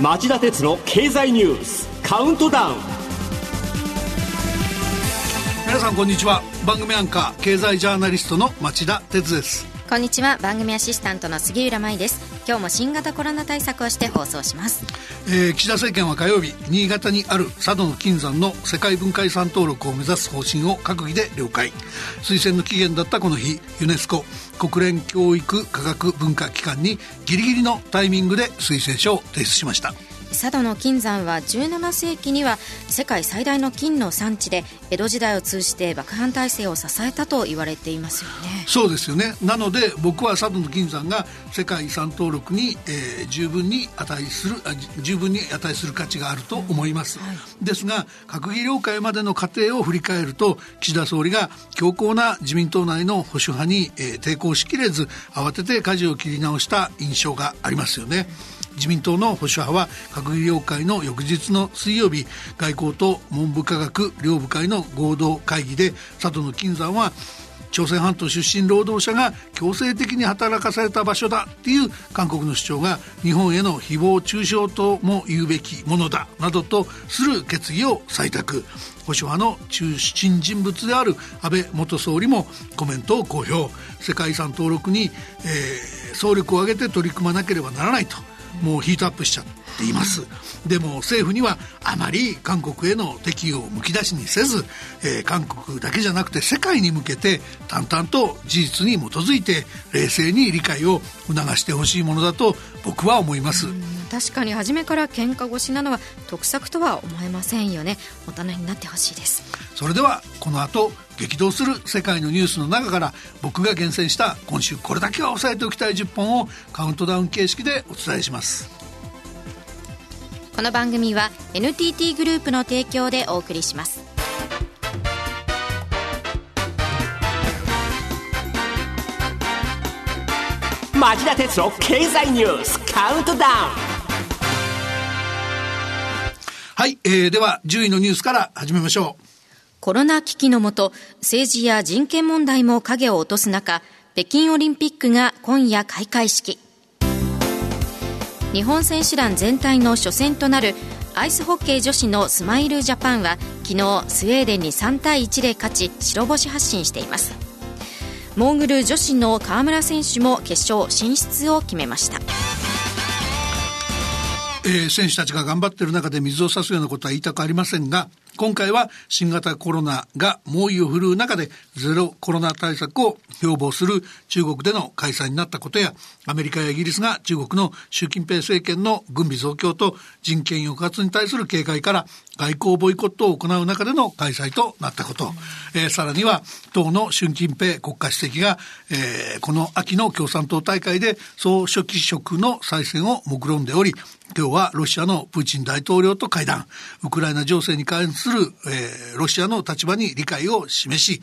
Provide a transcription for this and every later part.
町田鉄の経済ニュースカウントダウン。皆さんこんにちは。番組アンカー経済ジャーナリストの町田鉄です。こんにちは。番組アシスタントの杉浦舞です。今日も新型コロナ対策をして放送します、えー、岸田政権は火曜日新潟にある佐渡の金山の世界文化遺産登録を目指す方針を閣議で了解。推薦の期限だったこの日ユネスコ国連教育科学文化機関にギリギリのタイミングで推薦書を提出しました。佐渡の金山は17世紀には世界最大の金の産地で江戸時代を通じて幕藩体制を支えたと言われていますよね。そうですよね。なので僕は佐渡の金山が世界遺産登録に、えー、十分に値する十分に値する価値があると思います、うんはい、ですが閣議了解までの過程を振り返ると岸田総理が強硬な自民党内の保守派に、えー、抵抗しきれず慌てて舵を切り直した印象がありますよね、うん自民党の保守派は閣議了解の翌日の水曜日外交と文部科学両部会の合同会議で佐渡の金山は朝鮮半島出身労働者が強制的に働かされた場所だっていう韓国の主張が日本への誹謗中傷とも言うべきものだ。などとする決議を採択。保守派の中心人物である安倍元総理もコメントを公表。世界遺産登録に、えー、総力を挙げて取り組まなければならないと。もうヒートアップしちゃっています。でも政府にはあまり韓国への敵意をむき出しにせず、えー、韓国だけじゃなくて世界に向けて淡々と事実に基づいて冷静に理解を促してほしいものだと僕は思います。確かに初めから喧嘩腰なのは得策とは思えませんよね。大人になってほしいです。それではこの後激動する世界のニュースの中から僕が厳選した今週これだけは押さえておきたい10本をカウントダウン形式でお伝えしますこの番組は NTT グループの提供でお送りします。町田哲郎経済ニュースカウントダウンはい、えー、では10位のニュースから始めましょう。コロナ危機のもと、政治や人権問題も影を落とす中、北京オリンピックが今夜開会式。日本選手団全体の初戦となるアイスホッケー女子のスマイルジャパンは昨日スウェーデンに3対1で勝ち白星発進しています。モーグル女子の川村選手も決勝進出を決めました。えー、選手たちが頑張っている中で水を差すようなことは言いたくありませんが今回は新型コロナが猛威を振るう中でゼロコロナ対策を標榜する中国での開催になったことやアメリカやイギリスが中国の習近平政権の軍備増強と人権抑圧に対する警戒から外交ボイコットを行う中での開催となったこと、えー、さらには党の習近平国家主席が、えー、この秋の共産党大会で総書記職の再選を目論んでおり今日はロシアのプーチン大統領と会談。ウクライナ情勢に関する、えー、ロシアの立場に理解を示し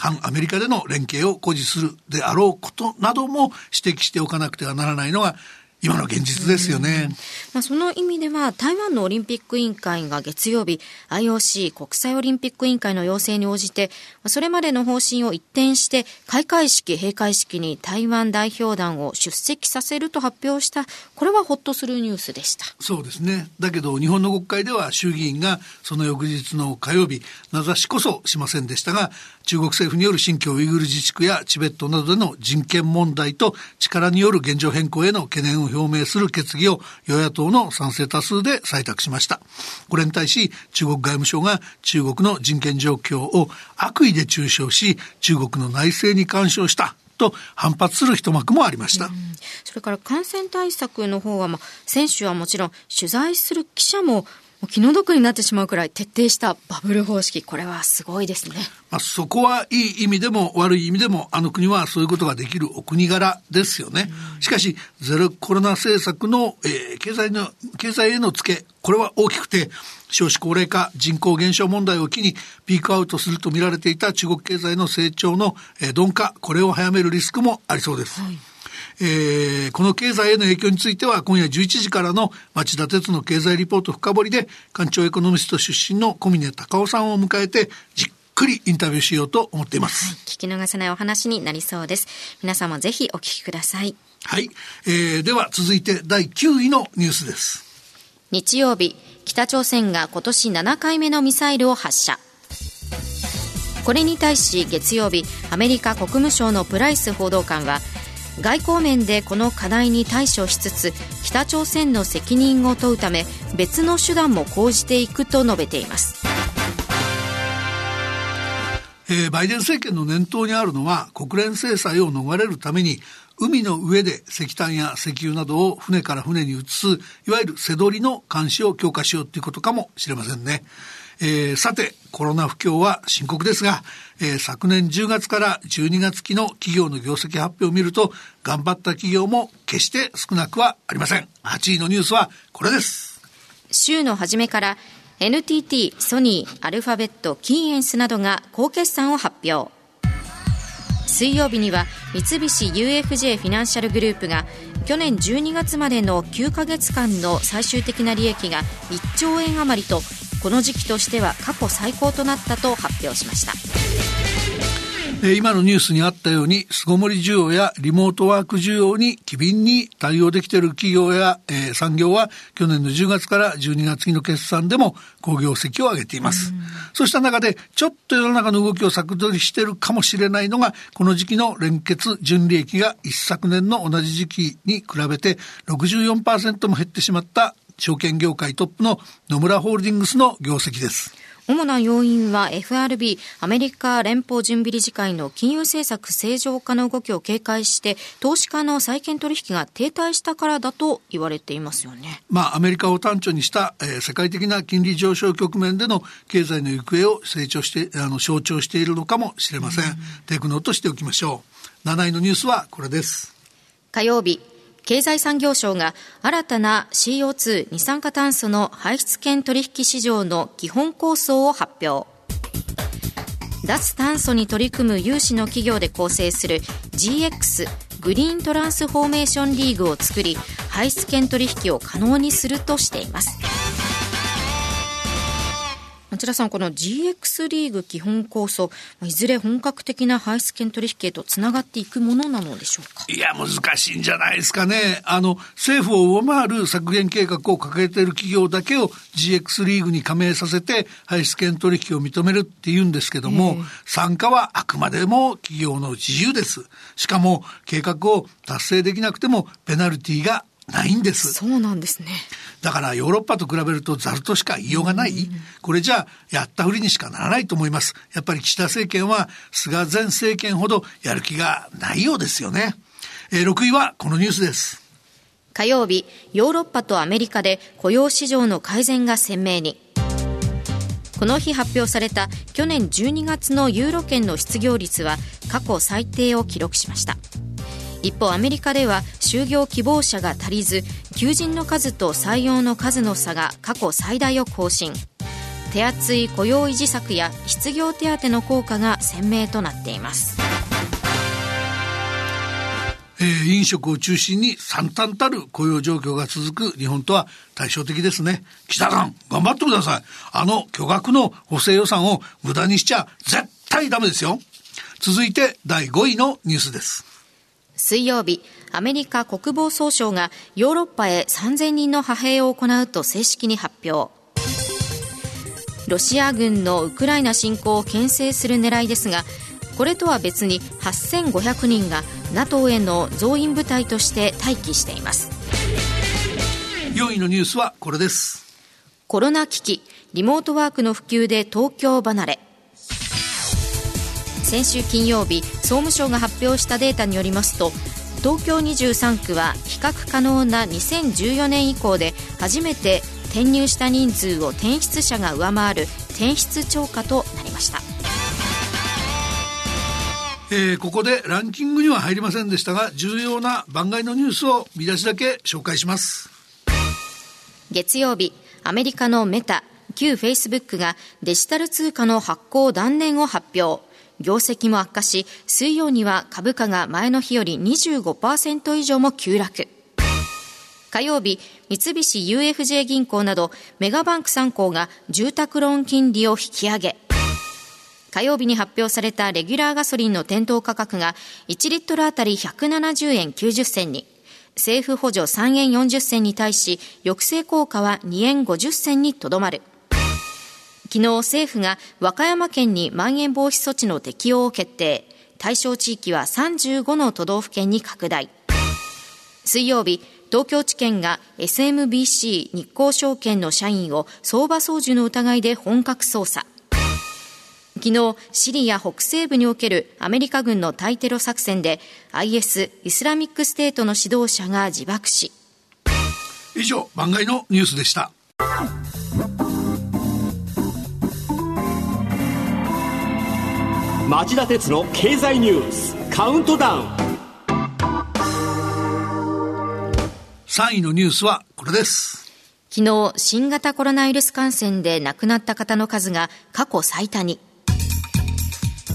反アメリカでの連携を誇示するであろうことなども指摘しておかなくてはならないのが今の現実ですよね。まあ、その意味では、台湾のオリンピック委員会が月曜日、IOC 国際オリンピック委員会の要請に応じて、それまでの方針を一転して、開会式、閉会式に台湾代表団を出席させると発表した、これはほっとするニュースでした。そうですね。だけど、日本の国会では衆議院がその翌日の火曜日、名指しこそしませんでしたが、中国政府による新疆ウイグル自治区やチベットなどでの人権問題と力による現状変更への懸念を表明する決議を与野党の賛成多数で採択しました。これに対し中国外務省が中国の人権状況を悪意で中傷し中国の内政に干渉したと反発する一幕もありました。それから感染対策の方は、まあ、選手はもちろん取材する記者もう気の毒になってしまうくらい徹底したバブル方式、これはすごいですね。まあ、そこはいい意味でも悪い意味でも、あの国はそういうことができるお国柄ですよね。しかし、ゼロコロナ政策の、えー、経済の、経済への付け、これは大きくて、少子高齢化、人口減少問題を機にピークアウトすると見られていた中国経済の成長の、えー、鈍化、これを早めるリスクもありそうです。はいえー、この経済への影響については今夜11時からの町田鉄の経済リポート深掘りで官庁エコノミスト出身の小峰隆夫さんを迎えてじっくくりインタビューしようと思っています。はい、聞き逃せないお話になりそうです。皆さんもぜひお聞きください。はい。えー、では続いて第9位のニュースです。日曜日、北朝鮮が今年7回目のミサイルを発射。これに対し月曜日アメリカ国務省のプライス報道官は外交面でこの課題に対処しつつ北朝鮮の責任を問うため別の手段も講じていくと述べています。えー、バイデン政権の念頭にあるのは国連制裁を逃れるために海の上で石炭や石油などを船から船に移すいわゆる瀬取りの監視を強化しようということかもしれませんね。えー、さてコロナ不況は深刻ですが、えー、昨年10月から12月期の企業の業績発表を見ると頑張った企業も決して少なくはありません。8位のニュースはこれです。週の初めから NTT、ソニー、アルファベット、キーエンスなどが高決算を発表。水曜日には三菱 UFJ フィナンシャルグループが去年12月までの9ヶ月間の最終的な利益が1兆円余りとこの時期としては過去最高となったと発表しました今のニュースにあったように巣ごもり需要やリモートワーク需要に機敏に対応できている企業や、えー、産業は去年の10月から12月期の決算でも好業績を上げています。そうした中でちょっと世の中の動きを先取りしているかもしれないのがこの時期の連結純利益が一昨年の同じ時期に比べて64%も減ってしまった証券業界トップの野村ホールディングスの業績です。主な要因は FRB アメリカ連邦準備理事会の金融政策正常化の動きを警戒して投資家の債券取引が停滞したからだと言われていますよね。まあアメリカを端緒にした、えー、世界的な金利上昇局面での経済の行方を成長してあの象徴しているのかもしれません。テクノとしておきましょう。7位のニュースはこれです。火曜日経済産業省が新たな CO2 二酸化炭素の排出権取引市場の基本構想を発表。脱炭素に取り組む有志の企業で構成する GX グリーントランスフォーメーションリーグを作り排出権取引を可能にするとしています。町田さん、この GX リーグ基本構想、いずれ本格的な排出権取引へとつながっていくものなのでしょうか？いや、難しいんじゃないですかね。あの、政府を上回る削減計画を掲げている企業だけを GX リーグに加盟させて排出権取引を認めるって言うんですけども、参加はあくまでも企業の自由です。しかも、計画を達成できなくてもペナルティがないんです。そうなんですね。だからヨーロッパと比べるとざるとしか言いようがない。これじゃあやったふりにしかならないと思います。やっぱり岸田政権は菅前政権ほどやる気がないようですよね。えー、6位はこのニュースです。火曜日、ヨーロッパとアメリカで雇用市場の改善が鮮明に。この日発表された去年12月のユーロ圏の失業率は過去最低を記録しました。一方アメリカでは就業希望者が足りず求人の数と採用の数の差が過去最大を更新手厚い雇用維持策や失業手当の効果が鮮明となっていますえー、飲食を中心に惨憺たる雇用状況が続く日本とは対照的ですね。岸田さん、頑張ってください。あの巨額の補正予算を無駄にしちゃ絶対ダメですよ。続いて第5位のニュースです。水曜日、アメリカ国防総省がヨーロッパへ3000人の派兵を行うと正式に発表。ロシア軍のウクライナ侵攻を牽制する狙いですが、これとは別に8500人が NATO への増員部隊として待機しています。4位のニュースはこれです。コロナ危機、リモートワークの普及で東京離れ。先週金曜日総務省が発表したデータによりますと東京23区は比較可能な2014年以降で初めて転入した人数を転出者が上回る転出超過となりました。えー、ここでランキングには入りませんでしたが重要な番外のニュースを見出しだけ紹介します月曜日アメリカのメタ旧フェイスブックがデジタル通貨の発行断念を発表業績も悪化し、水曜には株価が前の日より25%以上も急落。火曜日、三菱 UFJ 銀行などメガバンク3行が住宅ローン金利を引き上げ。火曜日に発表されたレギュラーガソリンの店頭価格が1リットルあたり170円90銭に、政府補助3円40銭に対し、抑制効果は2円50銭にとどまる。昨日政府が和歌山県にまん延防止措置の適用を決定。対象地域は35の都道府県に拡大。水曜日、東京地検が SMBC 日興証券の社員を相場操縦の疑いで本格捜査。昨日、シリア北西部におけるアメリカ軍の対テロ作戦で IS イスラミックステートの指導者が自爆し。以上、番外のニュースでした。町田鉄の経済ニュースカウントダウン。3位のニュースはこれです。昨日新型コロナウイルス感染で亡くなった方の数が過去最多に。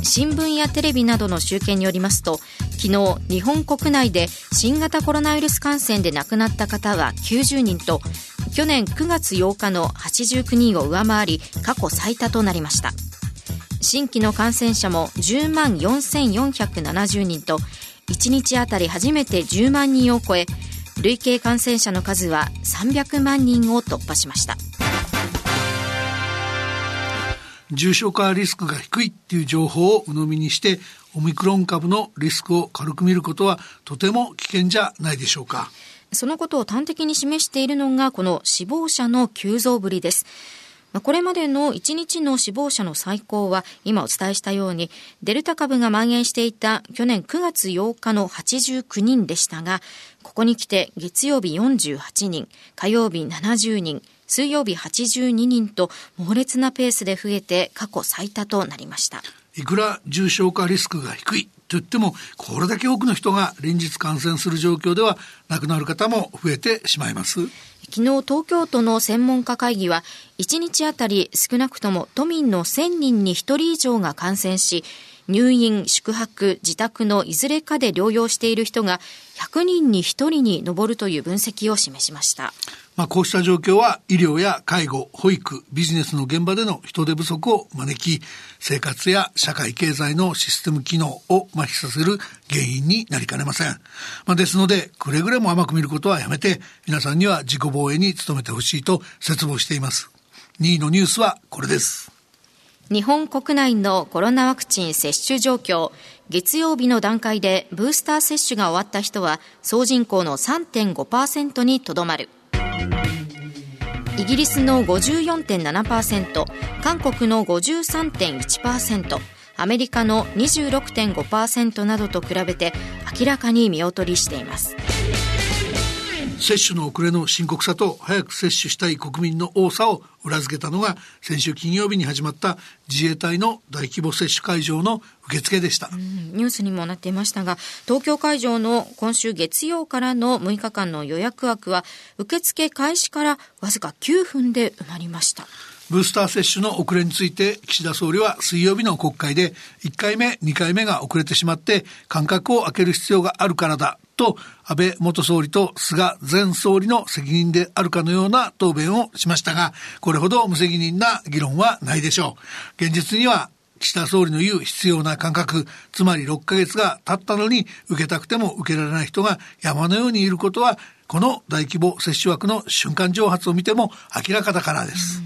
新聞やテレビなどの集計によりますと昨日日本国内で新型コロナウイルス感染で亡くなった方は90人と去年9月8日の89人を上回り過去最多となりました新規の感染者も10万4470人と1日あたり初めて10万人を超え累計感染者の数は300万人を突破しました。重症化リスクが低いっていう情報を鵜呑みにしてオミクロン株のリスクを軽く見ることはとても危険じゃないでしょうか。そのことを端的に示しているのがこの死亡者の急増ぶりですこれまでの1日の死亡者の最高は今お伝えしたようにデルタ株が蔓延していた去年9月8日の89人でしたがここに来て月曜日48人火曜日70人水曜日82人と猛烈なペースで増えて過去最多となりました。いくら重症化リスクが低いと言っても、これだけ多くの人が連日感染する状況では、亡くなる方も増えてしまいます。昨日東京都の専門家会議は1日あたり少なくとも都民の1000人に1人以上が感染し入院、宿泊、自宅のいずれかで療養している人が100人に1人に上るという分析を示しました。まあ、こうした状況は医療や介護、保育、ビジネスの現場での人手不足を招き、生活や社会経済のシステム機能を麻痺させる原因になりかねません。まあ、ですので、くれぐれも甘く見ることはやめて、皆さんには自己防衛に努めてほしいと切望しています。2位のニュースはこれです。日本国内のコロナワクチン接種状況、月曜日の段階でブースター接種が終わった人は総人口の3.5%にとどまる。イギリスの54.7%韓国の53.1%アメリカの26.5%などと比べて明らかに見劣りしています接種の遅れの深刻さと早く接種したい国民の多さを裏付けたのが先週金曜日に始まった自衛隊の大規模接種会場の受付でした、ニュースにもなっていましたが東京会場の今週月曜からの6日間の予約枠は受付開始からわずか9分で埋まりました。ブースター接種の遅れについて岸田総理は水曜日の国会で1回目2回目が遅れてしまって間隔を空ける必要があるからだと安倍元総理と菅前総理の責任であるかのような答弁をしましたがこれほど無責任な議論はないでしょう現実には岸田総理の言う必要な間隔、つまり6ヶ月が経ったのに受けたくても受けられない人が山のようにいることは、この大規模接種枠の瞬間蒸発を見ても明らかだからです。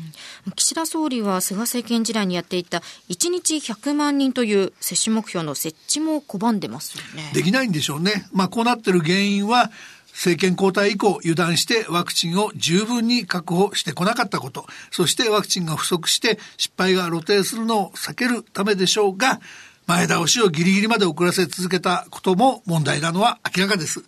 岸田総理は菅政権時代にやっていた1日100万人という接種目標の設置も拒んでますよね。できないんでしょうね。まあこうなってる原因は政権交代以降油断してワクチンを十分に確保してこなかったこと、そしてワクチンが不足して失敗が露呈するのを避けるためでしょうが、前倒しをギリギリまで遅らせ続けたことも問題なのは明らかです。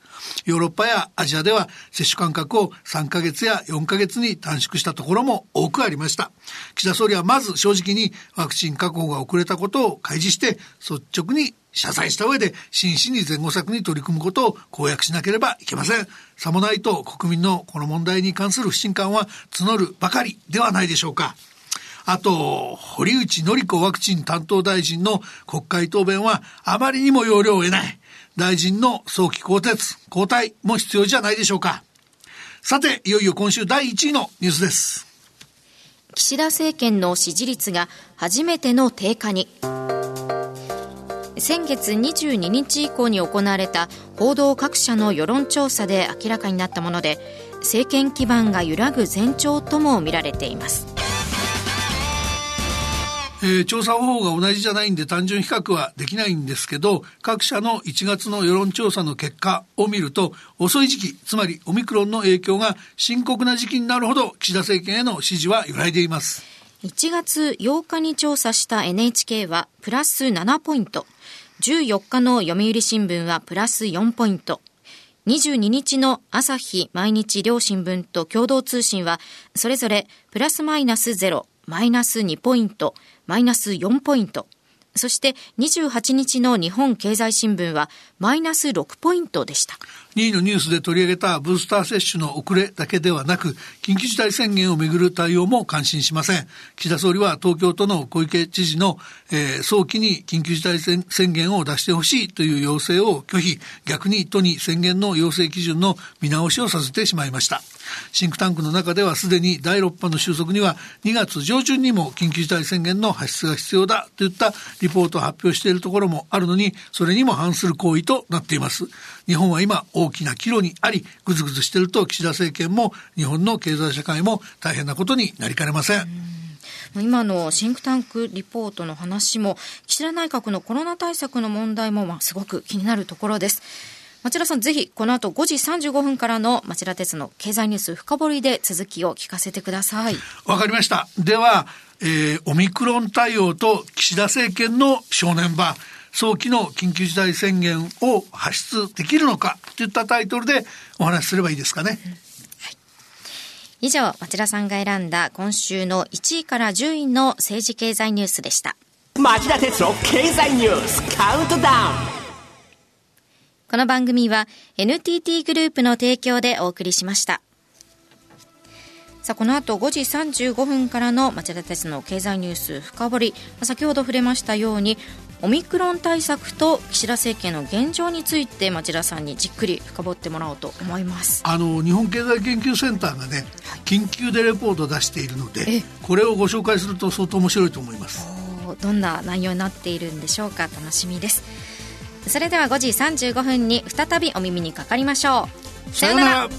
ヨーロッパやアジアでは接種間隔を3ヶ月や4ヶ月に短縮したところも多くありました。岸田総理はまず正直にワクチン確保が遅れたことを開示して率直に謝罪した上で真摯に前後策に取り組むことを公約しなければいけません。さもないと国民のこの問題に関する不信感は募るばかりではないでしょうか。あと、堀内則子ワクチン担当大臣の国会答弁はあまりにも要領を得ない。大臣の早期更迭、交代も必要じゃないでしょうか。さて、いよいよ今週第1位のニュースです。岸田政権の支持率が初めての低下に先月22日以降に行われた報道各社の世論調査で明らかになったもので政権基盤が揺らぐ前兆とも見られていますえー、調査方法が同じじゃないんで単純比較はできないんですけど、各社の1月の世論調査の結果を見ると、遅い時期、つまりオミクロンの影響が深刻な時期になるほど、岸田政権への支持は揺らいでいます。1月8日に調査した NHK はプラス7ポイント。14日の読売新聞はプラス4ポイント。22日の朝日毎日両新聞と共同通信はそれぞれプラスマイナス0、マイナス2ポイント、マイナス4ポイント。そして28日の日本経済新聞はマイナス6ポイントでした。2位のニュースで取り上げたブースター接種の遅れだけではなく、緊急事態宣言をめぐる対応も関心しません。岸田総理は東京都の小池知事の、えー、早期に緊急事態宣言を出してほしいという要請を拒否、逆に都に宣言の要請基準の見直しをさせてしまいました。シンクタンクの中ではすでに第6波の収束には2月上旬にも緊急事態宣言の発出が必要だといったリポートを発表しているところもあるのに、それにも反する行為となっています。日本は今大きな岐路にあり、ぐずぐずしていると岸田政権も日本の経済社会も大変なことになりかねません。今のシンクタンクリポートの話も、岸田内閣のコロナ対策の問題も、まあ、すごく気になるところです。町田さん、ぜひこの後5時35分からの町田鉄の経済ニュース深掘りで続きを聞かせてください。わかりました。では、えー、オミクロン対応と岸田政権の正念場、早期の緊急事態宣言を発出できるのかといったタイトルでお話しすればいいですかね。うんはい、以上、町田さんが選んだ今週の1位から10位の政治経済ニュースでした。町田鉄の経済ニュースカウントダウンこの番組は NTT グループの提供でお送りしました。さあ、この後5時35分からの町田鉄の経済ニュース深掘り、先ほど触れましたように、オミクロン対策と岸田政権の現状について町田さんにじっくり深掘ってもらおうと思います。あの日本経済研究センターがね、はい、緊急でレポートを出しているのでこれをご紹介すると相当面白いと思います。どんな内容になっているんでしょうか楽しみです。それでは5時35分に再びお耳にかかりましょう。さようなら